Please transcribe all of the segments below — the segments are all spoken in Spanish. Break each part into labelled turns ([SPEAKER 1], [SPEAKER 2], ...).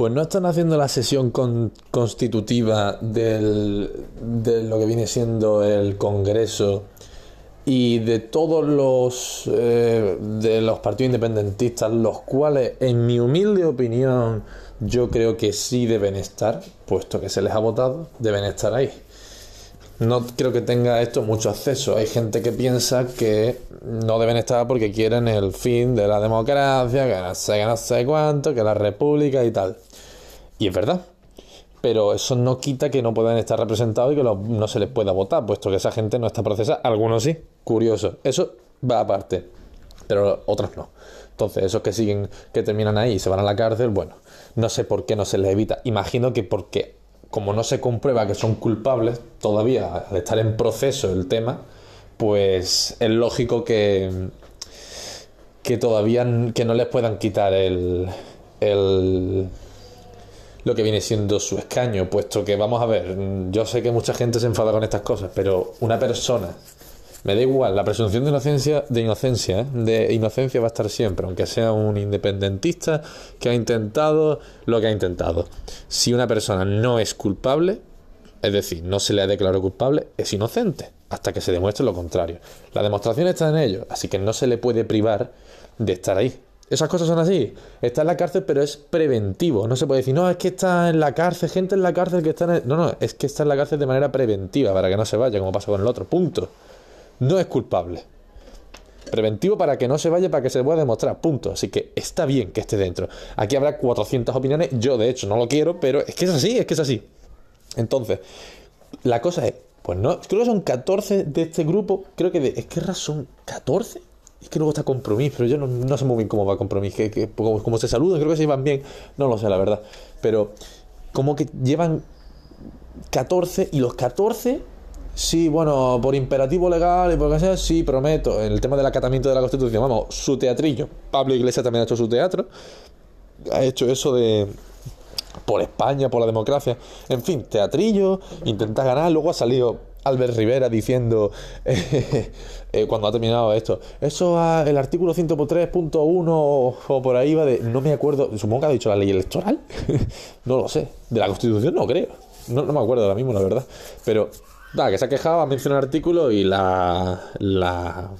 [SPEAKER 1] Pues no están haciendo la sesión constitutiva del, de lo que viene siendo el Congreso y de todos los eh, de los partidos independentistas, los cuales, en mi humilde opinión, yo creo que sí deben estar, puesto que se les ha votado, deben estar ahí. No creo que tenga esto mucho acceso. Hay gente que piensa que no deben estar porque quieren el fin de la democracia, que no sé, que no sé cuánto, que la república y tal. Y es verdad. Pero eso no quita que no puedan estar representados y que no se les pueda votar, puesto que esa gente no está procesada. Algunos sí, curioso. Eso va aparte, pero otros no. Entonces, esos que siguen, que terminan ahí y se van a la cárcel, bueno, no sé por qué no se les evita. Imagino que porque, como no se comprueba que son culpables, todavía al estar en proceso el tema, pues es lógico que, que todavía que no les puedan quitar el, el lo que viene siendo su escaño, puesto que vamos a ver, yo sé que mucha gente se enfada con estas cosas, pero una persona me da igual, la presunción de inocencia, de inocencia, ¿eh? de inocencia va a estar siempre, aunque sea un independentista que ha intentado lo que ha intentado. Si una persona no es culpable, es decir, no se le ha declarado culpable, es inocente, hasta que se demuestre lo contrario. La demostración está en ello, así que no se le puede privar de estar ahí. Esas cosas son así. Está en la cárcel, pero es preventivo. No se puede decir, no, es que está en la cárcel, gente en la cárcel que está en No, no, es que está en la cárcel de manera preventiva, para que no se vaya, como pasa con el otro. Punto no es culpable. Preventivo para que no se vaya, para que se pueda demostrar, punto. Así que está bien que esté dentro. Aquí habrá 400 opiniones, yo de hecho no lo quiero, pero es que es así, es que es así. Entonces, la cosa es, pues no, creo que son 14 de este grupo, creo que de, es que son 14. Es que luego está compromiso, pero yo no, sé muy bien cómo va compromiso, que, que como, se saludan, creo que se iban bien, no lo sé, la verdad. Pero como que llevan 14 y los 14 Sí, bueno, por imperativo legal y por lo que sea, sí, prometo. En el tema del acatamiento de la Constitución, vamos, su teatrillo. Pablo Iglesias también ha hecho su teatro. Ha hecho eso de. por España, por la democracia. En fin, teatrillo, intenta ganar. Luego ha salido Albert Rivera diciendo, eh, cuando ha terminado esto, eso el artículo 103.1 o por ahí va de, no me acuerdo, supongo que ha dicho la ley electoral, no lo sé, de la Constitución no creo, no, me acuerdo ahora mismo, la verdad, pero que se ha quejado, ha mencionado el artículo y la, la,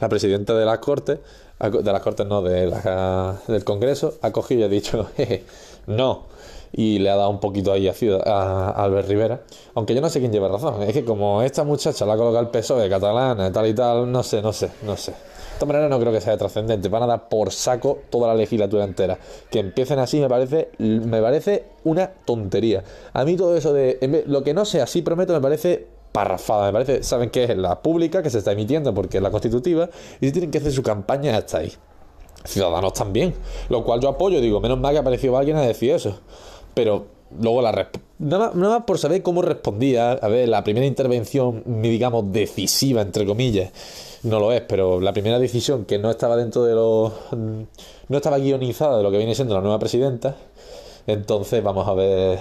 [SPEAKER 1] la presidenta de las Cortes, de las Cortes no, de la, del Congreso, ha cogido y ha dicho, no. Y le ha dado un poquito ahí a, a, Albert Rivera. Aunque yo no sé quién lleva razón. Es que como esta muchacha la ha colocado el PSOE catalana, tal y tal, no sé, no sé, no sé. De esta manera no creo que sea trascendente. Van a dar por saco toda la legislatura entera. Que empiecen así me parece, me parece una tontería. A mí todo eso de lo que no sea así prometo me parece parrafada. Me parece, saben que es la pública que se está emitiendo porque es la constitutiva y tienen que hacer su campaña hasta ahí. Ciudadanos también. Lo cual yo apoyo, digo, menos mal que ha aparecido alguien a decir eso. Pero luego la nada, nada por saber cómo respondía, a ver, la primera intervención, digamos, decisiva, entre comillas, no lo es, pero la primera decisión que no estaba dentro de los. no estaba guionizada de lo que viene siendo la nueva presidenta. Entonces, vamos a ver.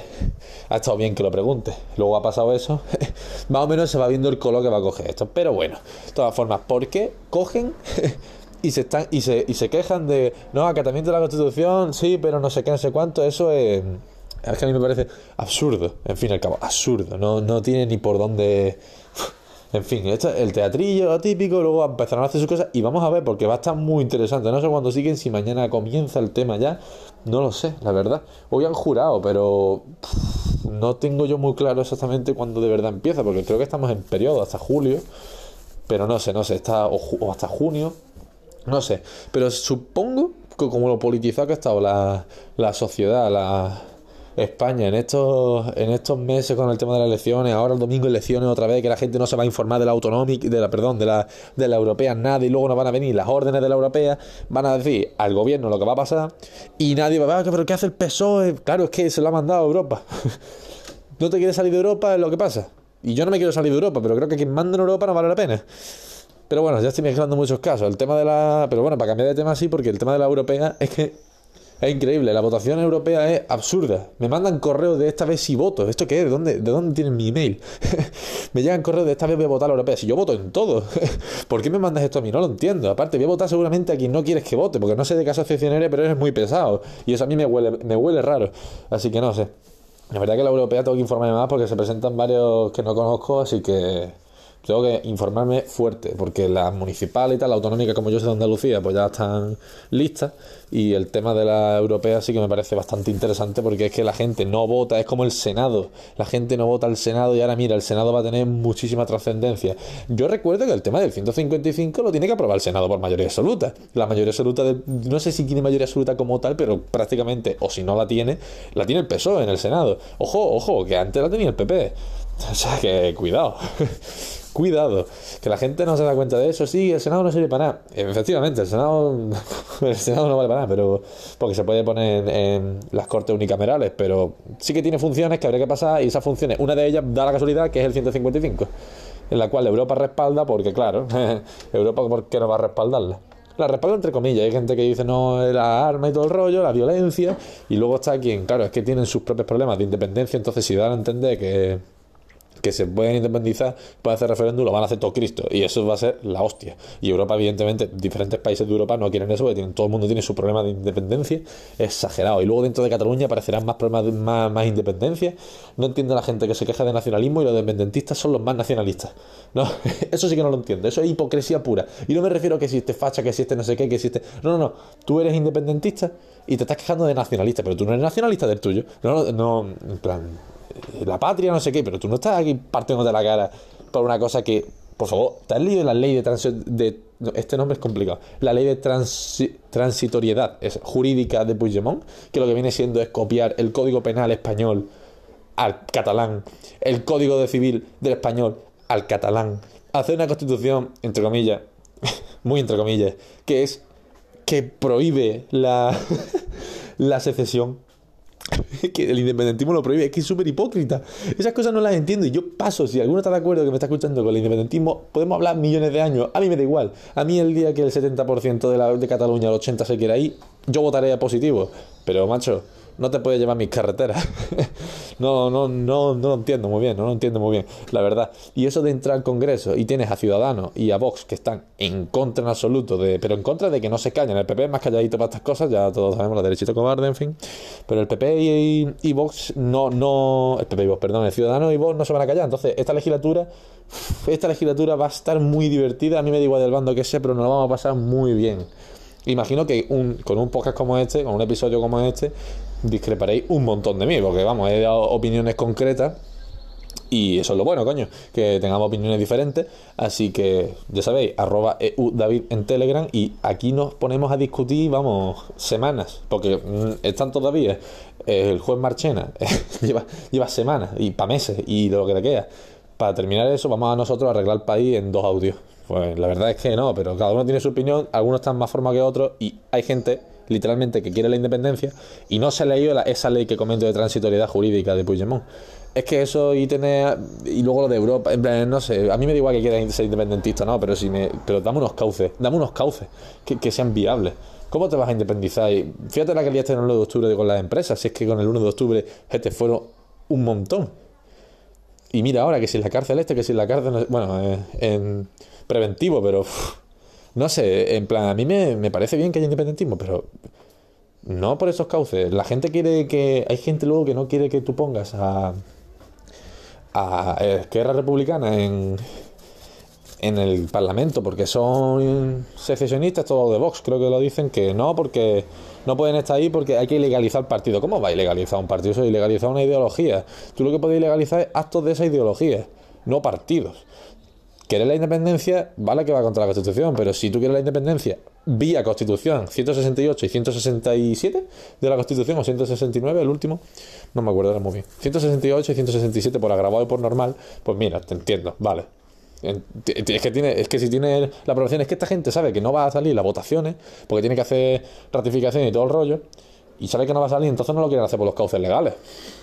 [SPEAKER 1] Ha estado bien que lo pregunte. Luego ha pasado eso. Más o menos se va viendo el color que va a coger esto. Pero bueno, de todas formas, ¿por qué cogen y se están y se, y se quejan de no acatamiento de la constitución? Sí, pero no sé qué, no sé cuánto. Eso es. Es que a mí me parece absurdo. En fin, al cabo, absurdo. No, no tiene ni por dónde. En fin, esto, el teatrillo típico, luego empezarán a hacer sus cosas y vamos a ver, porque va a estar muy interesante. No sé cuándo siguen, si mañana comienza el tema ya, no lo sé, la verdad. Hoy han jurado, pero no tengo yo muy claro exactamente cuándo de verdad empieza, porque creo que estamos en periodo hasta julio, pero no sé, no sé, está o, hasta junio, no sé. Pero supongo que como lo politizado que ha estado la, la sociedad, la España en estos, en estos meses con el tema de las elecciones, ahora el domingo elecciones otra vez, que la gente no se va a informar de la autonómica, de la, perdón, de la, de la europea, nada, y luego no van a venir las órdenes de la europea, van a decir al gobierno lo que va a pasar, y nadie va a ver, pero ¿qué hace el PSOE? Claro, es que se lo ha mandado a Europa. no te quieres salir de Europa, es lo que pasa. Y yo no me quiero salir de Europa, pero creo que quien manda en Europa no vale la pena. Pero bueno, ya estoy mezclando muchos casos. El tema de la. Pero bueno, para cambiar de tema sí, porque el tema de la europea es que Es increíble, la votación europea es absurda. Me mandan correos de esta vez si voto. ¿Esto qué es? ¿De dónde, de dónde tienen mi email? me llegan correos de esta vez voy a votar a la europea. Si yo voto en todo, ¿por qué me mandas esto a mí? No lo entiendo. Aparte, voy a votar seguramente a quien no quieres que vote, porque no sé de qué asociación eres, pero eres muy pesado. Y eso a mí me huele, me huele raro. Así que no sé. La verdad que la europea tengo que informarme más porque se presentan varios que no conozco, así que tengo que informarme fuerte, porque las municipales y tal, la autonómica como yo soy de Andalucía, pues ya están listas. Y el tema de la europea sí que me parece bastante interesante porque es que la gente no vota, es como el Senado. La gente no vota al Senado y ahora mira, el Senado va a tener muchísima trascendencia. Yo recuerdo que el tema del 155 lo tiene que aprobar el Senado por mayoría absoluta. La mayoría absoluta, de, no sé si tiene mayoría absoluta como tal, pero prácticamente, o si no la tiene, la tiene el PSOE en el Senado. Ojo, ojo, que antes la tenía el PP. O sea que cuidado. Cuidado, que la gente no se da cuenta de eso. Sí, el Senado no sirve para nada. Efectivamente, el Senado, el Senado no vale para nada, pero porque se puede poner en las cortes unicamerales, pero sí que tiene funciones que habría que pasar y esas funciones, una de ellas da la casualidad que es el 155, en la cual Europa respalda porque, claro, Europa, ¿por qué no va a respaldarla? La respalda entre comillas. Hay gente que dice no, la arma y todo el rollo, la violencia. Y luego está quien, claro, es que tienen sus propios problemas de independencia. Entonces, si dan a entender que que se pueden independizar, pueden hacer referéndum, lo van a hacer todo Cristo. Y eso va a ser la hostia. Y Europa, evidentemente, diferentes países de Europa no quieren eso, porque todo el mundo tiene su problema de independencia exagerado. Y luego dentro de Cataluña aparecerán más problemas de más, más independencia. No entiende la gente que se queja de nacionalismo y los independentistas son los más nacionalistas. No, eso sí que no lo entiendo. Eso es hipocresía pura. Y no me refiero a que existe facha, que existe no sé qué, que existe. No, no, no. Tú eres independentista y te estás quejando de nacionalista, pero tú no eres nacionalista del tuyo. No, no, no en plan la patria, no sé qué, pero tú no estás aquí partiendo de la cara por una cosa que, por favor, ¿te has leído la ley de, de este nombre es complicado, la ley de transitoriedad es jurídica de Puigdemont, que lo que viene siendo es copiar el código penal español al catalán, el código de civil del español al catalán, hacer una constitución, entre comillas, muy entre comillas, que es que prohíbe la secesión que el independentismo lo prohíbe, es que es súper hipócrita. Esas cosas no las entiendo y yo paso, si alguno está de acuerdo que me está escuchando con el independentismo, podemos hablar millones de años, a mí me da igual. A mí el día que el 70% de, la, de Cataluña, el 80% se quiera ir, yo votaré positivo. Pero macho, no te puedes llevar mis carreteras. no, no, no, no lo entiendo muy bien, no lo entiendo muy bien, la verdad. Y eso de entrar al Congreso y tienes a Ciudadanos y a Vox que están en contra en absoluto, de, pero en contra de que no se callen. El PP es más calladito para estas cosas, ya todos sabemos, la derechita cobarde, en fin. Pero el PP y, Vox no, no, el PP y Vox, perdón, el Ciudadanos y Vox no se van a callar. Entonces, esta legislatura, esta legislatura va a estar muy divertida. A mí me da igual del bando que sea, pero nos lo vamos a pasar muy bien. Imagino que un, con un podcast como este, con un episodio como este, discreparéis un montón de mí, porque vamos, he dado opiniones concretas y eso es lo bueno, coño, que tengamos opiniones diferentes. Así que ya sabéis, arroba EU David en Telegram y aquí nos ponemos a discutir, vamos, semanas, porque mm, están todavía. El juez Marchena lleva, lleva semanas y para meses y lo que le queda. Para terminar eso, vamos a nosotros a arreglar el país en dos audios. Pues la verdad es que no, pero cada uno tiene su opinión, algunos están más forma que otros y hay gente literalmente que quiere la independencia y no se ha leído esa ley que comento de transitoriedad jurídica de Puigdemont. Es que eso y tener y luego lo de Europa, en no sé, a mí me da igual que quiera ser independentista, no, pero si me pero dame unos cauces, dame unos cauces que, sean viables. ¿Cómo te vas a independizar? Y fíjate la que liaste en el 1 de octubre con las empresas, si es que con el 1 de octubre te fueron un montón. Y mira ahora que si la cárcel este, que si la cárcel, bueno, eh, en preventivo, pero no sé, en plan, a mí me, parece bien que haya independentismo, pero no por esos cauces. La gente quiere que. Hay gente luego que no quiere que tú pongas a. a Esquerra Republicana en. en el Parlamento, porque son secesionistas, todos de Vox, creo que lo dicen, que no, porque no pueden estar ahí porque hay que ilegalizar el partido. ¿Cómo va a ilegalizar un partido? Eso es ilegalizar una ideología. Tú lo que puedes ilegalizar es actos de esa ideología, no partidos. Querer la independencia, vale que va contra la Constitución, pero si tú quieres la independencia vía Constitución 168 y 167 de la Constitución, o 169, el último, no me acuerdo ahora muy bien, 168 y 167 por agravado y por normal, pues mira, te entiendo, vale. Es que, tiene, es que si tiene la aprobación, es que esta gente sabe que no va a salir las votaciones, porque tiene que hacer ratificación y todo el rollo, y sabe que no va a salir, entonces no lo quieren hacer por los cauces legales.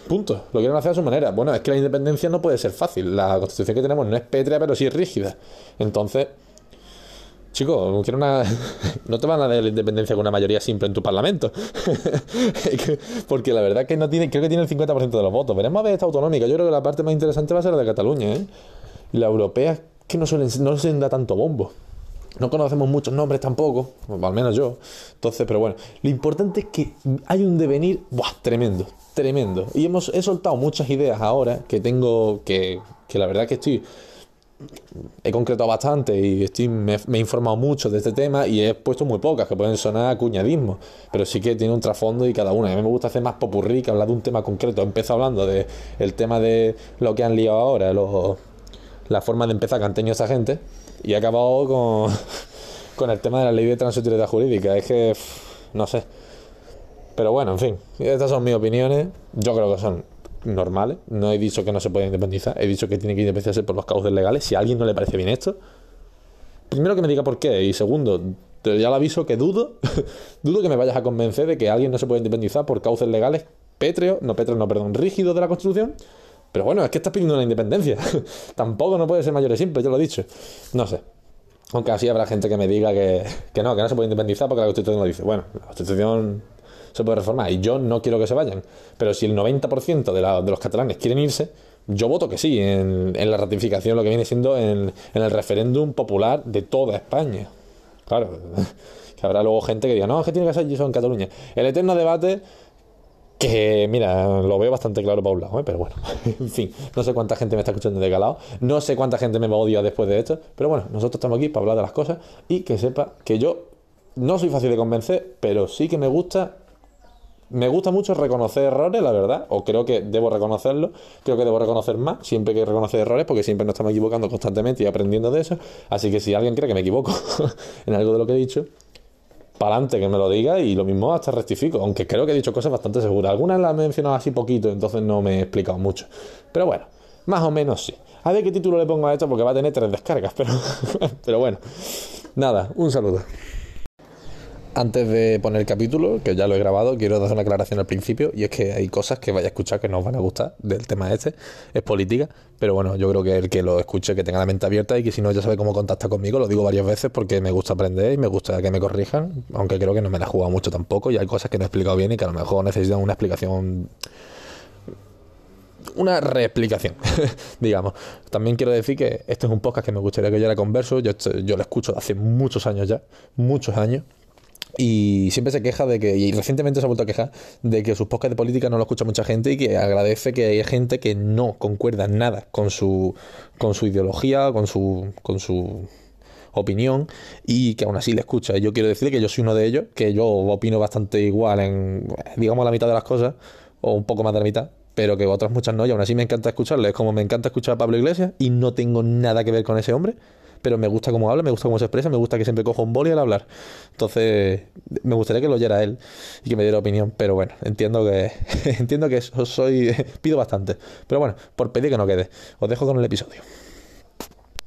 [SPEAKER 1] Punto. Lo quieren hacer a su manera. Bueno, es que la independencia no puede ser fácil. La constitución que tenemos no es pétrea, pero sí es rígida. Entonces, Chico, quiero una... no te van a dar la independencia con una mayoría simple en tu parlamento. Porque la verdad que no tiene, creo que tiene el 50% de los votos. Veremos a ver esta autonómica. Yo creo que la parte más interesante va a ser la de Cataluña, ¿eh? Y la europea que no suelen, no se da tanto bombo. No conocemos muchos nombres tampoco, al menos yo. Entonces, pero bueno, lo importante es que hay un devenir, ¡buah! Tremendo, tremendo. Y hemos, he soltado muchas ideas ahora que tengo, que, que la verdad que estoy he concretado bastante y estoy, me, he informado mucho de este tema y he puesto muy pocas que pueden sonar a cuñadismo, pero sí que tiene un trasfondo y cada una. A mí me gusta hacer más popurrí que hablar de un tema concreto. Empiezo hablando de el tema de lo que han liado ahora, la forma de empezar que han tenido esa gente y he acabado con, con el tema de la ley de transitoriedad jurídica. Es que, no sé. Pero bueno, en fin, estas son mis opiniones. Yo creo que son normales. No he dicho que no se puede independizar, he dicho que tiene que independizarse por los cauces legales. Si a alguien no le parece bien esto, primero que me diga por qué. Y segundo, te ya lo aviso que dudo, dudo que me vayas a convencer de que alguien no se puede independizar por cauces legales pétreos, no pétreos, no, perdón, rígidos de la Constitución. Pero bueno, es que estás pidiendo una independencia. Tampoco no puede ser mayor y simple, ya lo he dicho. No sé. Aunque así habrá gente que me diga que, que no, que no se puede independizar porque la Constitución lo dice. Bueno, la Constitución se puede reformar. Y yo no quiero que se vayan. Pero si el 90% de, de los catalanes quieren irse, yo voto que sí en, la ratificación, lo que viene siendo en, el referéndum popular de toda España. Claro, que habrá luego gente que diga, no, es que tiene que ser eso en Cataluña. El eterno debate que, mira, lo veo bastante claro para un lado, ¿eh? pero bueno, en fin, no sé cuánta gente me está escuchando de calado, no sé cuánta gente me odia después de esto, pero bueno, nosotros estamos aquí para hablar de las cosas y que sepa que yo no soy fácil de convencer, pero sí que me gusta me gusta mucho reconocer errores, la verdad, o creo que debo reconocerlo, creo que debo reconocer más, siempre que reconocer errores, porque siempre nos estamos equivocando constantemente y aprendiendo de eso, así que si alguien cree que me equivoco en algo de lo que he dicho, para adelante que me lo diga y lo mismo hasta rectifico, aunque creo que he dicho cosas bastante seguras, algunas las he mencionado así poquito, entonces no me he explicado mucho, pero bueno, más o menos sí. A ver qué título le pongo a esto porque va a tener tres descargas, pero, pero bueno, nada, un saludo. Antes de poner el capítulo, que ya lo he grabado, quiero dar una aclaración al principio, y es que hay cosas que vaya a escuchar que no os van a gustar del tema este, es política, pero bueno, yo creo que el que lo escuche, que tenga la mente abierta y que si no ya sabe cómo contactar conmigo, lo digo varias veces porque me gusta aprender y me gusta que me corrijan, aunque creo que no me la he jugado mucho tampoco, y hay cosas que no he explicado bien y que a lo mejor necesitan una explicación una reexplicación, digamos. También quiero decir que este es un podcast que me gustaría que yo era converso, yo, yo lo escucho hace muchos años ya, muchos años, y siempre se queja de que, y recientemente se ha vuelto a quejar, de que sus podcasts de política no lo escucha mucha gente y que agradece que hay gente que no concuerda nada con su, con su ideología, con su, con su opinión y que aún así le escucha. Yo quiero decir que yo soy uno de ellos, que yo opino bastante igual en, digamos, la mitad de las cosas, o un poco más de la mitad, pero que otras muchas no, y aún así me encanta escucharle. Es como me encanta escuchar a Pablo Iglesias y no tengo nada que ver con ese hombre pero me gusta cómo habla, me gusta cómo se expresa, me gusta que siempre coja un boli al hablar. Entonces, me gustaría que lo oyera él y que me diera opinión, pero bueno, entiendo que entiendo que soy pido bastante. Pero bueno, por pedir que no quede. Os dejo con el episodio.